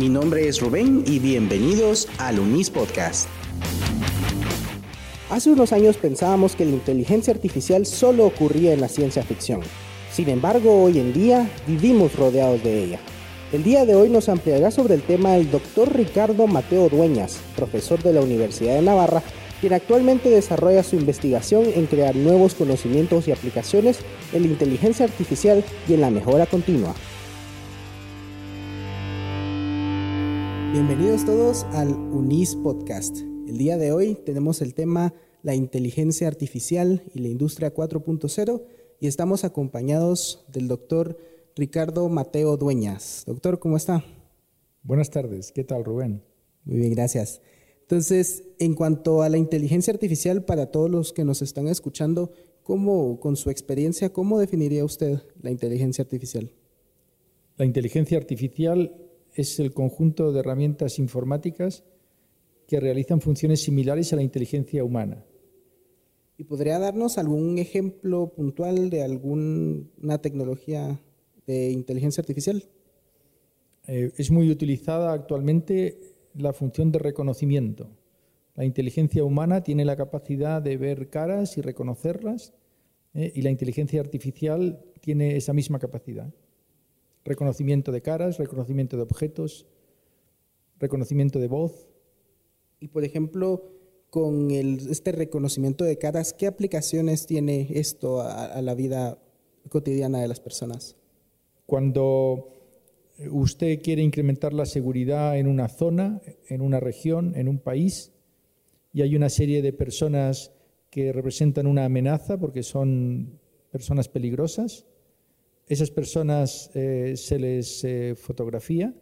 Mi nombre es Rubén y bienvenidos al Unis Podcast. Hace unos años pensábamos que la inteligencia artificial solo ocurría en la ciencia ficción. Sin embargo, hoy en día vivimos rodeados de ella. El día de hoy nos ampliará sobre el tema el doctor Ricardo Mateo Dueñas, profesor de la Universidad de Navarra, quien actualmente desarrolla su investigación en crear nuevos conocimientos y aplicaciones en la inteligencia artificial y en la mejora continua. Bienvenidos todos al UNIS Podcast. El día de hoy tenemos el tema la inteligencia artificial y la industria 4.0 y estamos acompañados del doctor Ricardo Mateo Dueñas. Doctor, ¿cómo está? Buenas tardes, ¿qué tal Rubén? Muy bien, gracias. Entonces, en cuanto a la inteligencia artificial, para todos los que nos están escuchando, ¿cómo, con su experiencia, cómo definiría usted la inteligencia artificial? La inteligencia artificial es el conjunto de herramientas informáticas que realizan funciones similares a la inteligencia humana. ¿Y podría darnos algún ejemplo puntual de alguna tecnología de inteligencia artificial? Eh, es muy utilizada actualmente la función de reconocimiento. La inteligencia humana tiene la capacidad de ver caras y reconocerlas eh, y la inteligencia artificial tiene esa misma capacidad reconocimiento de caras, reconocimiento de objetos, reconocimiento de voz. Y por ejemplo, con este reconocimiento de caras, ¿qué aplicaciones tiene esto a, la vida cotidiana de las personas? Cuando usted quiere incrementar la seguridad en una zona, en una región, en un país, y hay una serie de personas que representan una amenaza porque son personas peligrosas, esas personas eh, se les eh, fotografía,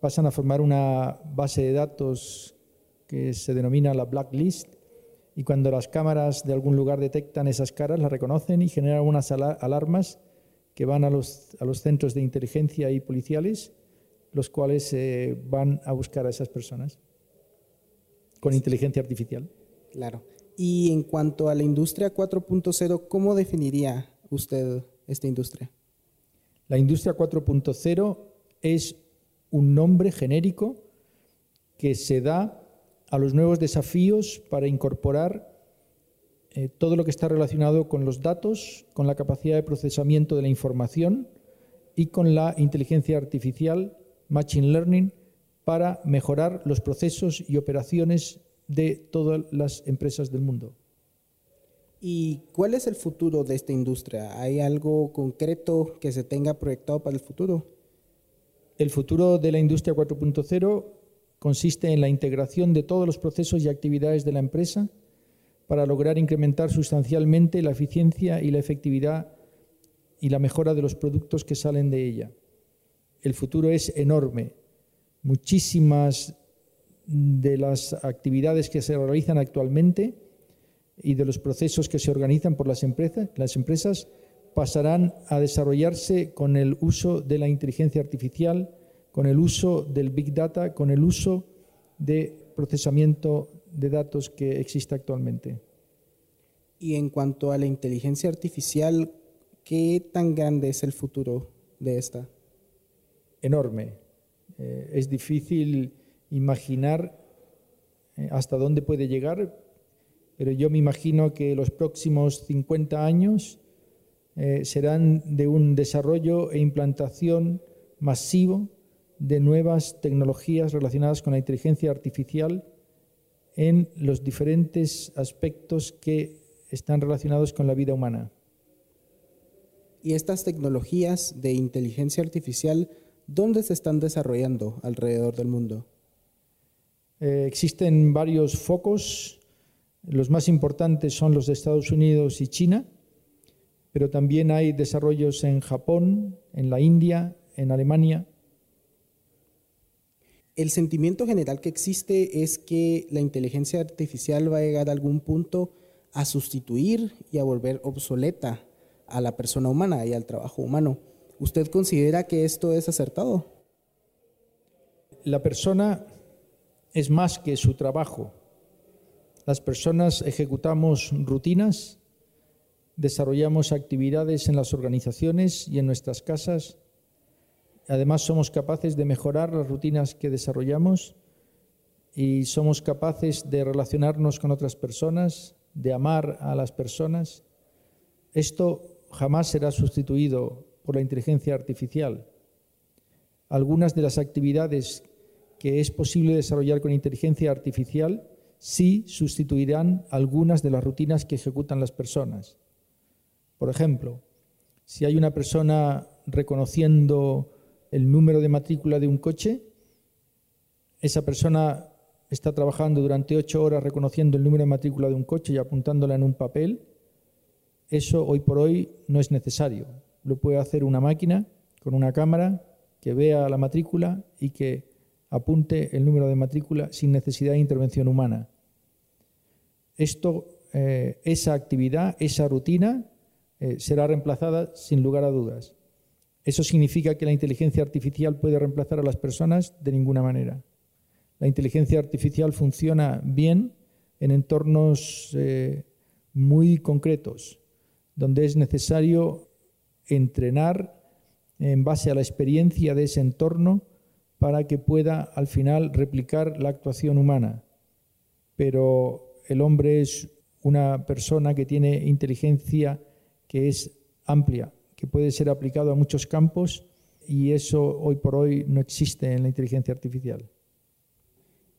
pasan a formar una base de datos que se denomina la blacklist y cuando las cámaras de algún lugar detectan esas caras, las reconocen y generan unas alarmas que van a los, a los centros de inteligencia y policiales, los cuales eh, van a buscar a esas personas con inteligencia artificial. Claro. Y en cuanto a la industria 4.0, ¿cómo definiría usted esta industria? La industria 4.0 es un nombre genérico que se da a los nuevos desafíos para incorporar eh, todo lo que está relacionado con los datos, con la capacidad de procesamiento de la información y con la inteligencia artificial, Machine Learning, para mejorar los procesos y operaciones de todas las empresas del mundo. ¿Y cuál es el futuro de esta industria? ¿Hay algo concreto que se tenga proyectado para el futuro? El futuro de la industria 4.0 consiste en la integración de todos los procesos y actividades de la empresa para lograr incrementar sustancialmente la eficiencia y la efectividad y la mejora de los productos que salen de ella. El futuro es enorme. Muchísimas de las actividades que se realizan actualmente y de los procesos que se organizan por las empresas, las empresas pasarán a desarrollarse con el uso de la inteligencia artificial, con el uso del Big Data, con el uso de procesamiento de datos que existe actualmente. Y en cuanto a la inteligencia artificial, ¿qué tan grande es el futuro de esta? Enorme. Eh, es difícil imaginar eh, hasta dónde puede llegar, pero yo me imagino que los próximos 50 años eh, serán de un desarrollo e implantación masivo de nuevas tecnologías relacionadas con la inteligencia artificial en los diferentes aspectos que están relacionados con la vida humana. ¿Y estas tecnologías de inteligencia artificial dónde se están desarrollando alrededor del mundo? Eh, existen varios focos los más importantes son los de Estados Unidos y China, pero también hay desarrollos en Japón, en la India, en Alemania. El sentimiento general que existe es que la inteligencia artificial va a llegar a algún punto a sustituir y a volver obsoleta a la persona humana y al trabajo humano. ¿Usted considera que esto es acertado? La persona es más que su trabajo. Las personas ejecutamos rutinas, desarrollamos actividades en las organizaciones y en nuestras casas Además, somos capaces de mejorar las rutinas que desarrollamos y somos capaces de relacionarnos con otras personas, de amar a las personas. Esto jamás será sustituido por la inteligencia artificial. Algunas de las actividades que es posible desarrollar con inteligencia artificial sí sustituirán algunas de las rutinas que ejecutan las personas. Por ejemplo, si hay una persona reconociendo el número de matrícula de un coche, esa persona está trabajando durante ocho horas reconociendo el número de matrícula de un coche y apuntándola en un papel, eso hoy por hoy no es necesario. Lo puede hacer una máquina con una cámara que vea la matrícula y que apunte el número de matrícula sin necesidad de intervención humana. Eh, esa actividad, esa rutina, eh, será reemplazada sin lugar a dudas. ¿Eso significa que la inteligencia artificial puede reemplazar a las personas? De ninguna manera. La inteligencia artificial funciona bien en entornos eh, muy concretos, donde es necesario entrenar en base a la experiencia de ese entorno para que pueda al final replicar la actuación humana. Pero el hombre es una persona que tiene inteligencia que es amplia, que puede ser aplicado a muchos campos y eso hoy por hoy no existe en la inteligencia artificial.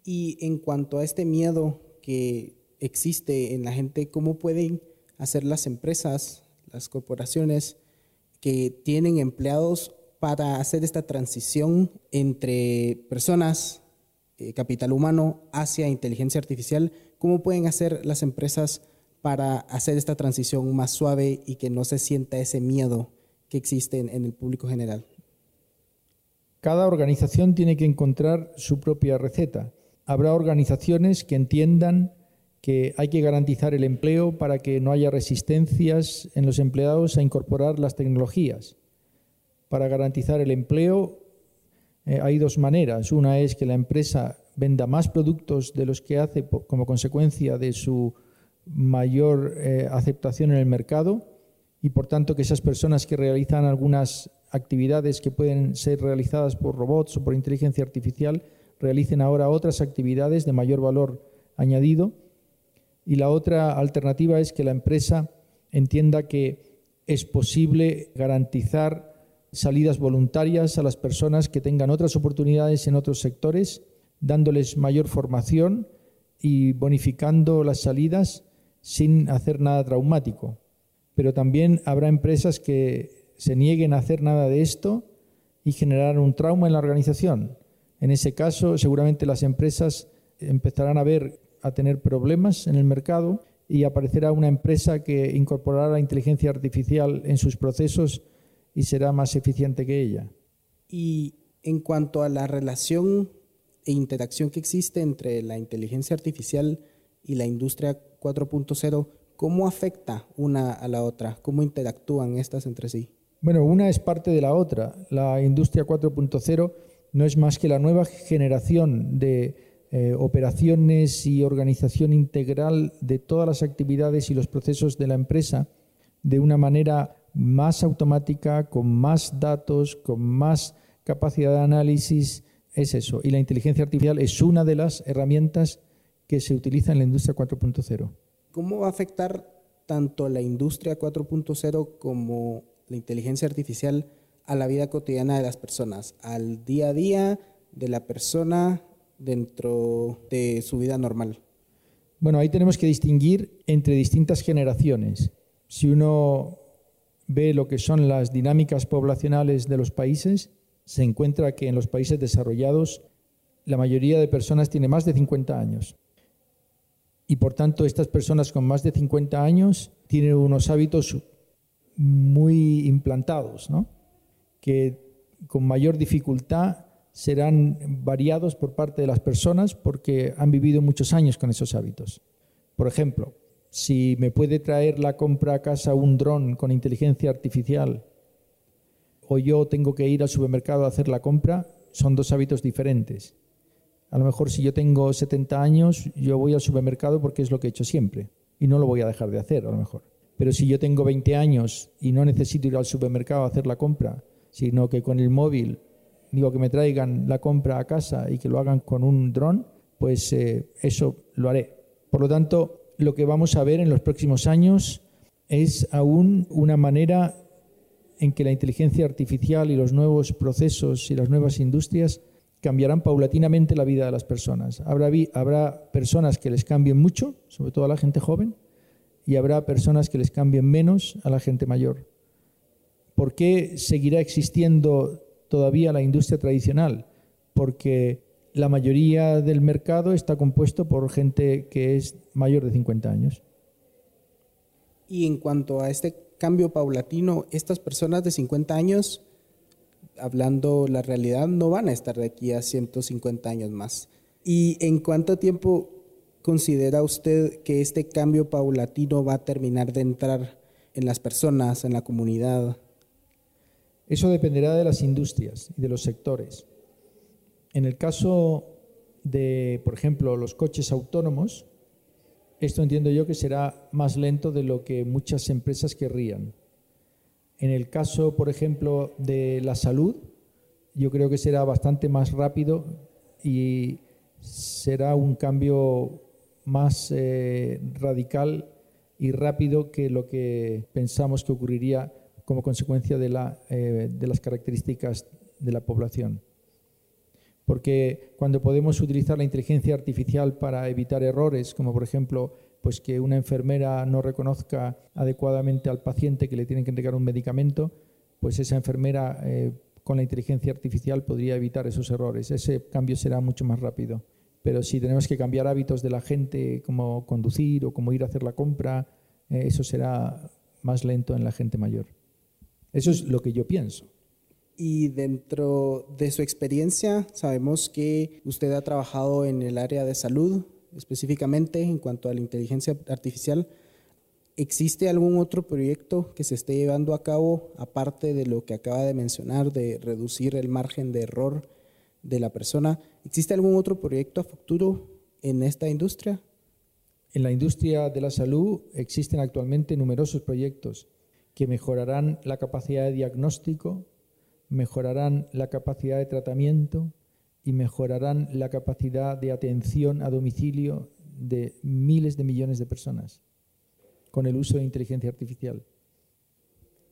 Y en cuanto a este miedo que existe en la gente, ¿cómo pueden hacer las empresas, las corporaciones que tienen empleados para hacer esta transición entre personas, eh, capital humano, hacia inteligencia artificial? ¿Cómo pueden hacer las empresas para hacer esta transición más suave y que no se sienta ese miedo que existe en, en el público general? Cada organización tiene que encontrar su propia receta. Habrá organizaciones que entiendan que hay que garantizar el empleo para que no haya resistencias en los empleados a incorporar las tecnologías. Para garantizar el empleo eh, hay dos maneras. Una es que la empresa venda más productos de los que hace como consecuencia de su mayor eh, aceptación en el mercado y por tanto que esas personas que realizan algunas actividades que pueden ser realizadas por robots o por inteligencia artificial realicen ahora otras actividades de mayor valor añadido y la otra alternativa es que la empresa entienda que es posible garantizar salidas voluntarias a las personas que tengan otras oportunidades en otros sectores, dándoles mayor formación y bonificando las salidas sin hacer nada traumático. Pero también habrá empresas que se nieguen a hacer nada de esto y generar un trauma en la organización. En ese caso, seguramente las empresas empezarán a ver a tener problemas en el mercado y aparecerá una empresa que incorporará la inteligencia artificial en sus procesos y será más eficiente que ella. Y en cuanto a la relación e interacción que existe entre la inteligencia artificial y la industria 4.0, ¿cómo afecta una a la otra? ¿Cómo interactúan estas entre sí? Bueno, una es parte de la otra. La industria 4.0 no es más que la nueva generación de eh, operaciones y organización integral de todas las actividades y los procesos de la empresa de una manera más automática, con más datos, con más capacidad de análisis, es eso. Y la inteligencia artificial es una de las herramientas que se utiliza en la industria 4.0. ¿Cómo va a afectar tanto la industria 4.0 como la inteligencia artificial a la vida cotidiana de las personas, al día a día de la persona dentro de su vida normal? Bueno, ahí tenemos que distinguir entre distintas generaciones. Si uno ve lo que son las dinámicas poblacionales de los países, se encuentra que en los países desarrollados la mayoría de personas tiene más de 50 años. Y por tanto, estas personas con más de 50 años tienen unos hábitos muy implantados, ¿no? que con mayor dificultad serán variados por parte de las personas porque han vivido muchos años con esos hábitos. Por ejemplo, si me puede traer la compra a casa un dron con inteligencia artificial o yo tengo que ir al supermercado a hacer la compra, son dos hábitos diferentes. A lo mejor si yo tengo 70 años, yo voy al supermercado porque es lo que he hecho siempre y no lo voy a dejar de hacer a lo mejor. Pero si yo tengo 20 años y no necesito ir al supermercado a hacer la compra, sino que con el móvil digo que me traigan la compra a casa y que lo hagan con un dron, pues eh, eso lo haré. Por lo tanto, lo que vamos a ver en los próximos años es aún una manera en que la inteligencia artificial y los nuevos procesos y las nuevas industrias cambiarán paulatinamente la vida de las personas. Habrá, habrá personas que les cambien mucho, sobre todo a la gente joven, y habrá personas que les cambien menos a la gente mayor. ¿Por qué seguirá existiendo todavía la industria tradicional? Porque la mayoría del mercado está compuesto por gente que es mayor de 50 años. Y en cuanto a este cambio paulatino, estas personas de 50 años, hablando la realidad, no van a estar de aquí a 150 años más. ¿Y en cuánto tiempo considera usted que este cambio paulatino va a terminar de entrar en las personas, en la comunidad? Eso dependerá de las industrias y de los sectores. En el caso de, por ejemplo, los coches autónomos, esto entiendo yo que será más lento de lo que muchas empresas querrían. En el caso, por ejemplo, de la salud, yo creo que será bastante más rápido y será un cambio más eh, radical y rápido que lo que pensamos que ocurriría como consecuencia de, eh, de las características de la población. Porque cuando podemos utilizar la inteligencia artificial para evitar errores, como por ejemplo pues que una enfermera no reconozca adecuadamente al paciente que le tienen que entregar un medicamento, pues esa enfermera eh, con la inteligencia artificial podría evitar esos errores. Ese cambio será mucho más rápido. Pero si tenemos que cambiar hábitos de la gente, como conducir o como ir a hacer la compra, eh, eso será más lento en la gente mayor. Eso es lo que yo pienso. Y dentro de su experiencia, sabemos que usted ha trabajado en el área de salud, específicamente en cuanto a la inteligencia artificial. ¿Existe algún otro proyecto que se esté llevando a cabo, aparte de lo que acaba de mencionar, de reducir el margen de error de la persona? ¿Existe algún otro proyecto a futuro en esta industria? En la industria de la salud existen actualmente numerosos proyectos que mejorarán la capacidad de diagnóstico, mejorarán la capacidad de tratamiento y mejorarán la capacidad de atención a domicilio de miles de millones de personas con el uso de inteligencia artificial.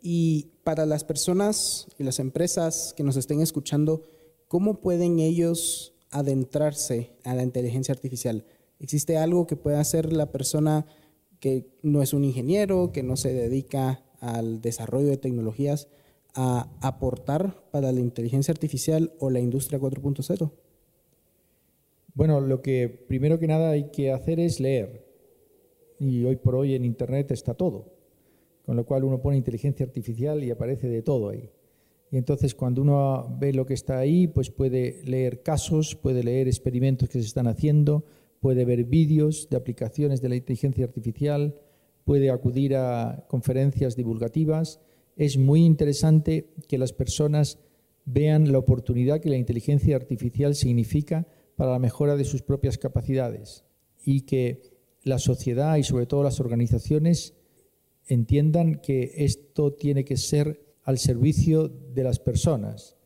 Y para las personas y las empresas que nos estén escuchando, ¿cómo pueden ellos adentrarse a la inteligencia artificial? ¿Existe algo que pueda hacer la persona que no es un ingeniero, que no se dedica al desarrollo de tecnologías a aportar para la inteligencia artificial o la industria 4.0? Bueno, lo que primero que nada hay que hacer es leer. Y hoy por hoy en Internet está todo. Con lo cual uno pone inteligencia artificial y aparece de todo ahí. Y entonces cuando uno ve lo que está ahí, pues puede leer casos, puede leer experimentos que se están haciendo, puede ver vídeos de aplicaciones de la inteligencia artificial, puede acudir a conferencias divulgativas. Es muy interesante que las personas vean la oportunidad que la inteligencia artificial significa para la mejora de sus propias capacidades y que la sociedad y sobre todo las organizaciones entiendan que esto tiene que ser al servicio de las personas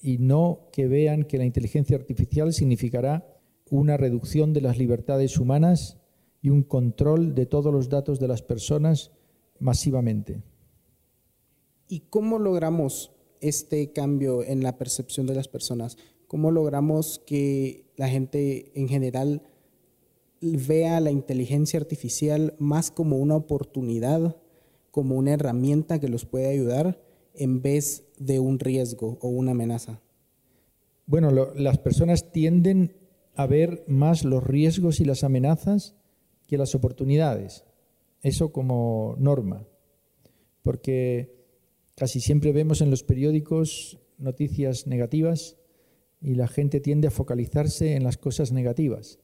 y no que vean que la inteligencia artificial significará una reducción de las libertades humanas y un control de todos los datos de las personas masivamente. ¿Y cómo logramos este cambio en la percepción de las personas? ¿Cómo logramos que la gente en general vea la inteligencia artificial más como una oportunidad, como una herramienta que los puede ayudar, en vez de un riesgo o una amenaza? Bueno, las personas tienden a ver más los riesgos y las amenazas que las oportunidades. Eso como norma. Porque casi siempre vemos en los periódicos noticias negativas y la gente tiende a focalizarse en las cosas negativas.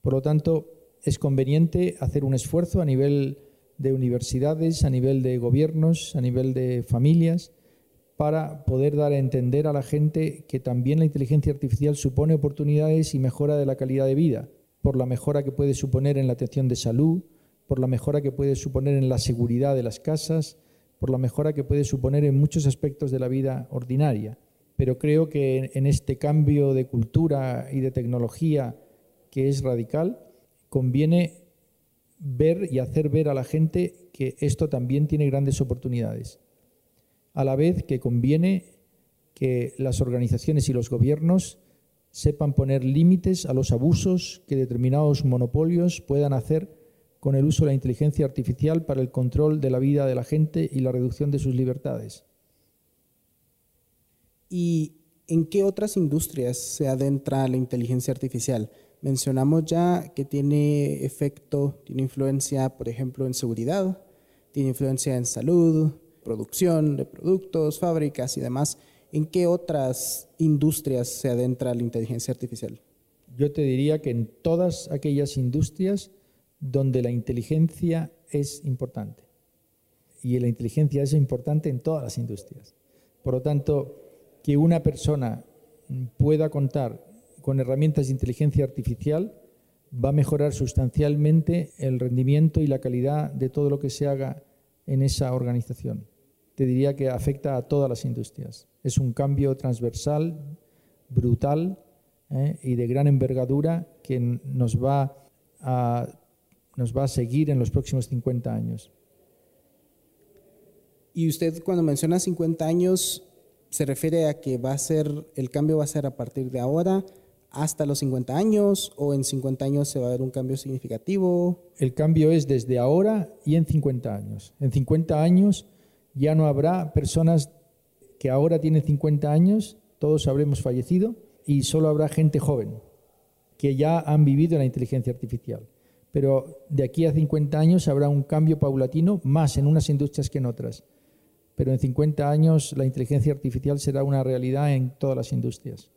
Por lo tanto, es conveniente hacer un esfuerzo a nivel de universidades, a nivel de gobiernos, a nivel de familias, para poder dar a entender a la gente que también la inteligencia artificial supone oportunidades y mejora de la calidad de vida por la mejora que puede suponer en la atención de salud, por la mejora que puede suponer en la seguridad de las casas, por la mejora que puede suponer en muchos aspectos de la vida ordinaria. pero creo que en este cambio de cultura y de tecnología que es radical, conviene ver y hacer ver a la gente que esto también tiene grandes oportunidades. A la vez que conviene que las organizaciones y los gobiernos sepan poner límites a los abusos que determinados monopolios puedan hacer con el uso de la inteligencia artificial para el control de la vida de la gente y la reducción de sus libertades. ¿Y en qué otras industrias se adentra la inteligencia artificial? Mencionamos ya que tiene efecto, tiene influencia, por ejemplo, en seguridad, tiene influencia en salud, producción de productos, fábricas y demás. ¿En qué otras industrias se adentra la inteligencia artificial? Yo te diría que en todas aquellas industrias donde la inteligencia es importante. Y la inteligencia es importante en todas las industrias. Por lo tanto, que una persona pueda contar con herramientas de inteligencia artificial va a mejorar sustancialmente el rendimiento y la calidad de todo lo que se haga en esa organización te diría que afecta a todas las industrias. Es un cambio transversal, brutal ¿eh? y de gran envergadura que nos va, a, nos va a seguir en los próximos 50 años. Y usted cuando menciona 50 años, ¿se refiere a que va a ser, el cambio va a ser a partir de ahora hasta los 50 años o en 50 años se va a ver un cambio significativo? El cambio es desde ahora y en 50 años. En 50 años ya no habrá personas que ahora tienen 50 años, todos habremos fallecido, y solo habrá gente joven que ya han vivido la inteligencia artificial. Pero de aquí a 50 años habrá un cambio paulatino, más en unas industrias que en otras. Pero en 50 años la inteligencia artificial será una realidad en todas las industrias.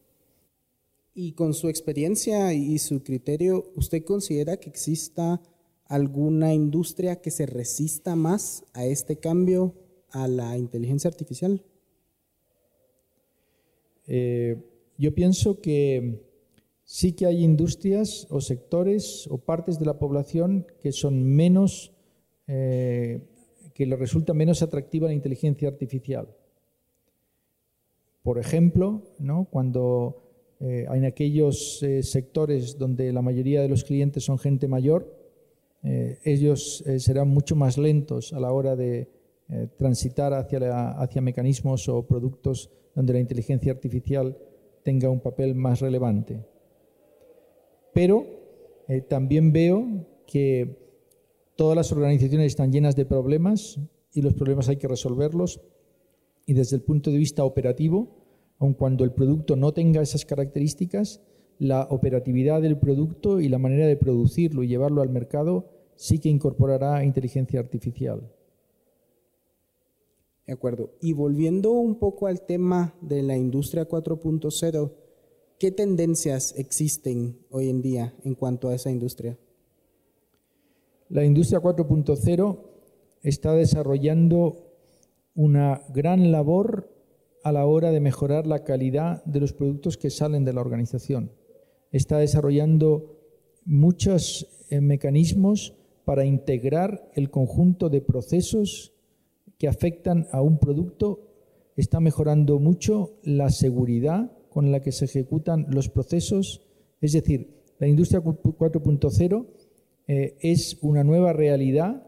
Y con su experiencia y su criterio, ¿usted considera que exista alguna industria que se resista más a este cambio a la inteligencia artificial? Eh, yo pienso que sí que hay industrias o sectores o partes de la población que son menos, eh, que le resulta menos atractiva la inteligencia artificial. Por ejemplo, ¿no? cuando eh, en aquellos sectores donde la mayoría de los clientes son gente mayor, ellos serán mucho más lentos a la hora de eh, transitar hacia, hacia mecanismos o productos donde la inteligencia artificial tenga un papel más relevante. Pero eh, también veo que todas las organizaciones están llenas de problemas y los problemas hay que resolverlos. Y desde el punto de vista operativo, aun cuando el producto no tenga esas características, la operatividad del producto y la manera de producirlo y llevarlo al mercado sí que incorporará inteligencia artificial. De acuerdo. Y volviendo un poco al tema de la industria 4.0, ¿qué tendencias existen hoy en día en cuanto a esa industria? La industria 4.0 está desarrollando una gran labor a la hora de mejorar la calidad de los productos que salen de la organización. Está desarrollando muchos eh, mecanismos para integrar el conjunto de procesos que afectan a un producto, está mejorando mucho la seguridad con la que se ejecutan los procesos. Es decir, la industria 4.0 eh, es una nueva realidad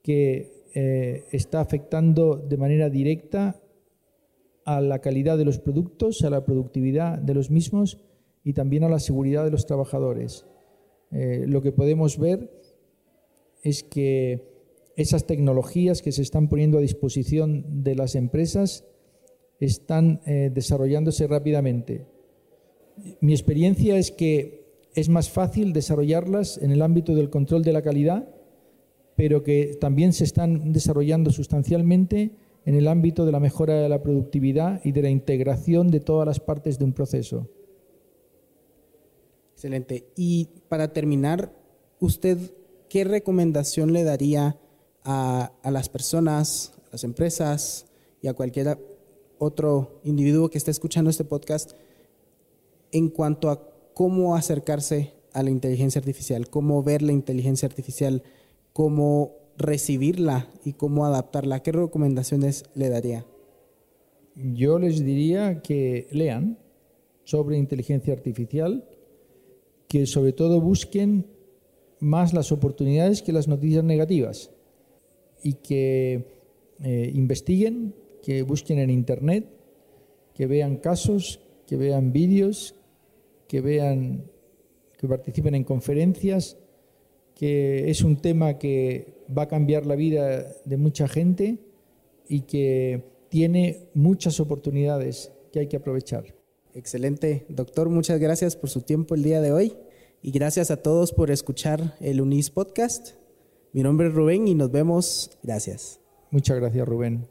que eh, está afectando de manera directa a la calidad de los productos, a la productividad de los mismos y también a la seguridad de los trabajadores. Eh, lo que podemos ver es que esas tecnologías que se están poniendo a disposición de las empresas están eh, desarrollándose rápidamente. Mi experiencia es que es más fácil desarrollarlas en el ámbito del control de la calidad, pero que también se están desarrollando sustancialmente en el ámbito de la mejora de la productividad y de la integración de todas las partes de un proceso. Excelente. Y para terminar, ¿usted qué recomendación le daría a, las personas, a las empresas y a cualquier otro individuo que esté escuchando este podcast en cuanto a cómo acercarse a la inteligencia artificial, cómo ver la inteligencia artificial, cómo recibirla y cómo adaptarla. ¿Qué recomendaciones le daría? yo les diría que lean sobre inteligencia artificial, que sobre todo busquen más las oportunidades que las noticias negativas y que eh, investiguen, que busquen en Internet, que vean casos, que vean vídeos, que vean, que participen en conferencias, que es un tema que va a cambiar la vida de mucha gente y que tiene muchas oportunidades que hay que aprovechar. Excelente, doctor, muchas gracias por su tiempo el día de hoy y gracias a todos por escuchar el UNIS Podcast. Mi nombre es Rubén y nos vemos. Gracias. Muchas gracias, Rubén.